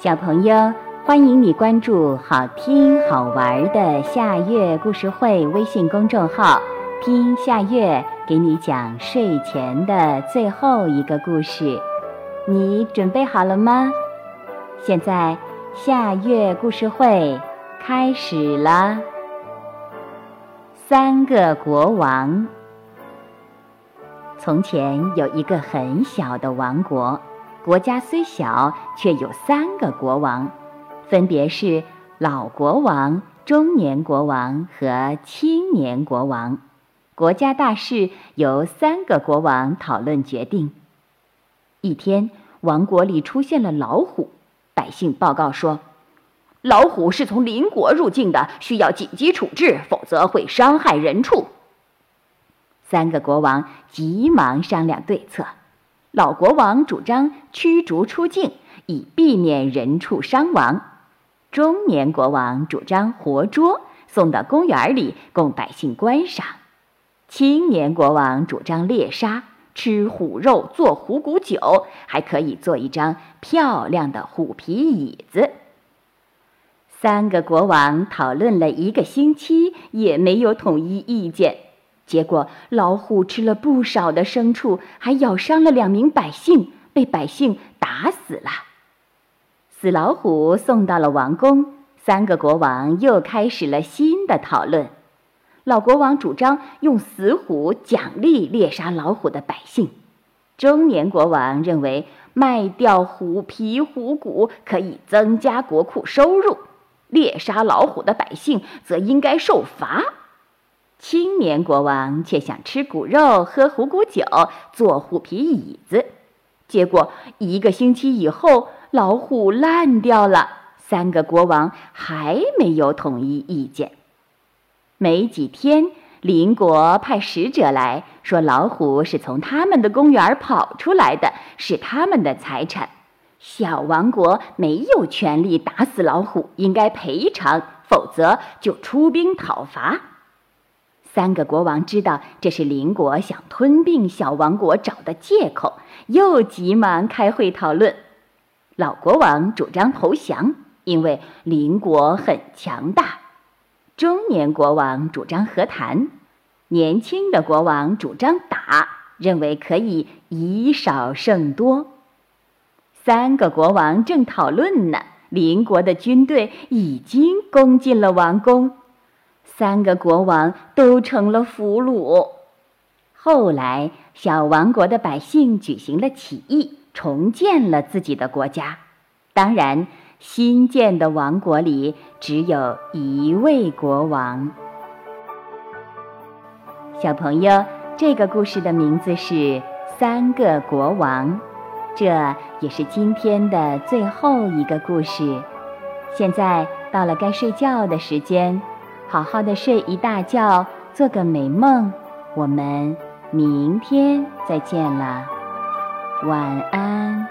小朋友，欢迎你关注好听好玩的夏月故事会微信公众号，听夏月给你讲睡前的最后一个故事。你准备好了吗？现在夏月故事会开始了。三个国王。从前有一个很小的王国。国家虽小，却有三个国王，分别是老国王、中年国王和青年国王。国家大事由三个国王讨论决定。一天，王国里出现了老虎，百姓报告说，老虎是从邻国入境的，需要紧急处置，否则会伤害人畜。三个国王急忙商量对策。老国王主张驱逐出境，以避免人畜伤亡；中年国王主张活捉，送到公园里供百姓观赏；青年国王主张猎杀，吃虎肉做虎骨酒，还可以做一张漂亮的虎皮椅子。三个国王讨论了一个星期，也没有统一意见。结果，老虎吃了不少的牲畜，还咬伤了两名百姓，被百姓打死了。死老虎送到了王宫，三个国王又开始了新的讨论。老国王主张用死虎奖励猎杀老虎的百姓，中年国王认为卖掉虎皮虎骨可以增加国库收入，猎杀老虎的百姓则应该受罚。青年国王却想吃骨肉、喝虎骨酒、坐虎皮椅子，结果一个星期以后，老虎烂掉了。三个国王还没有统一意见。没几天，邻国派使者来说，老虎是从他们的公园跑出来的，是他们的财产。小王国没有权利打死老虎，应该赔偿，否则就出兵讨伐。三个国王知道这是邻国想吞并小王国找的借口，又急忙开会讨论。老国王主张投降，因为邻国很强大；中年国王主张和谈；年轻的国王主张打，认为可以以少胜多。三个国王正讨论呢，邻国的军队已经攻进了王宫。三个国王都成了俘虏。后来，小王国的百姓举行了起义，重建了自己的国家。当然，新建的王国里只有一位国王。小朋友，这个故事的名字是《三个国王》，这也是今天的最后一个故事。现在到了该睡觉的时间。好好的睡一大觉，做个美梦。我们明天再见了，晚安。